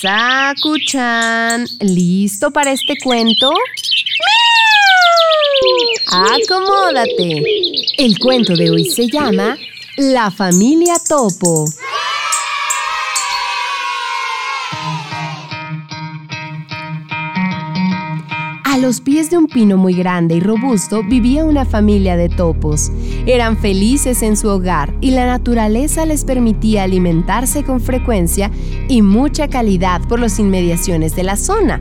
Sakuchan, ¿listo para este cuento? Acomódate. El cuento de hoy se llama La familia Topo. Pies de un pino muy grande y robusto vivía una familia de topos. Eran felices en su hogar y la naturaleza les permitía alimentarse con frecuencia y mucha calidad por las inmediaciones de la zona.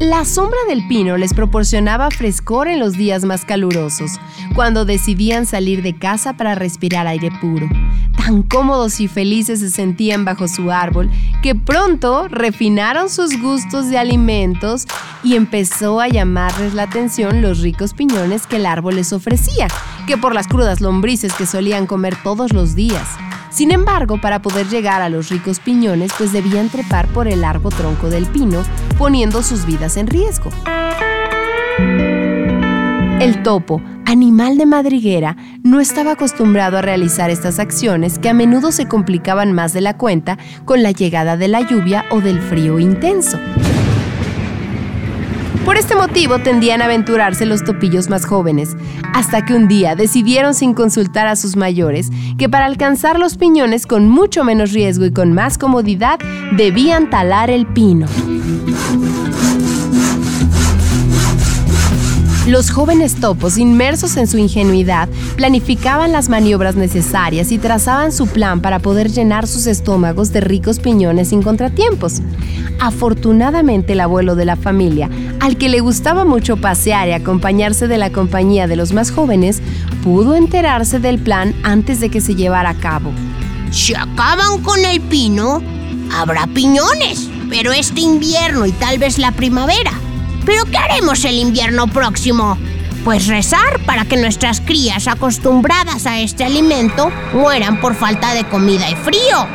La sombra del pino les proporcionaba frescor en los días más calurosos, cuando decidían salir de casa para respirar aire puro. Tan cómodos y felices se sentían bajo su árbol que pronto refinaron sus gustos de alimentos y empezó a llamarles la atención los ricos piñones que el árbol les ofrecía, que por las crudas lombrices que solían comer todos los días. Sin embargo, para poder llegar a los ricos piñones, pues debían trepar por el largo tronco del pino, poniendo sus vidas en riesgo. El topo, animal de madriguera, no estaba acostumbrado a realizar estas acciones que a menudo se complicaban más de la cuenta con la llegada de la lluvia o del frío intenso. Por este motivo tendían a aventurarse los topillos más jóvenes, hasta que un día decidieron sin consultar a sus mayores que para alcanzar los piñones con mucho menos riesgo y con más comodidad debían talar el pino. Los jóvenes topos, inmersos en su ingenuidad, planificaban las maniobras necesarias y trazaban su plan para poder llenar sus estómagos de ricos piñones sin contratiempos. Afortunadamente el abuelo de la familia, al que le gustaba mucho pasear y acompañarse de la compañía de los más jóvenes, pudo enterarse del plan antes de que se llevara a cabo. Si acaban con el pino, habrá piñones, pero este invierno y tal vez la primavera ¿Pero qué haremos el invierno próximo? Pues rezar para que nuestras crías acostumbradas a este alimento mueran por falta de comida y frío.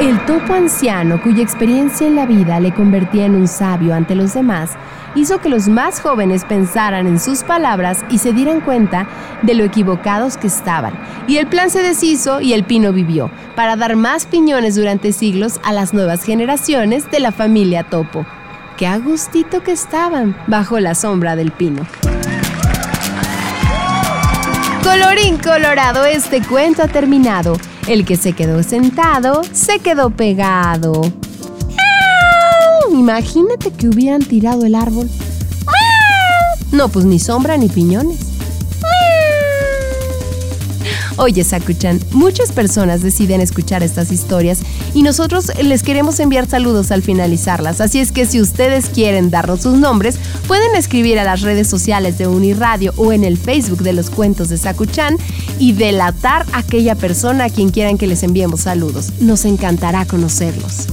El topo anciano, cuya experiencia en la vida le convertía en un sabio ante los demás, hizo que los más jóvenes pensaran en sus palabras y se dieran cuenta de lo equivocados que estaban. Y el plan se deshizo y el pino vivió, para dar más piñones durante siglos a las nuevas generaciones de la familia Topo. Qué agustito que estaban bajo la sombra del pino. Colorín colorado, este cuento ha terminado. El que se quedó sentado, se quedó pegado. Imagínate que hubieran tirado el árbol. No, pues ni sombra ni piñones. Oye, Sakuchan, muchas personas deciden escuchar estas historias y nosotros les queremos enviar saludos al finalizarlas. Así es que si ustedes quieren darnos sus nombres, pueden escribir a las redes sociales de Uniradio o en el Facebook de los cuentos de Sakuchan y delatar a aquella persona a quien quieran que les enviemos saludos. Nos encantará conocerlos.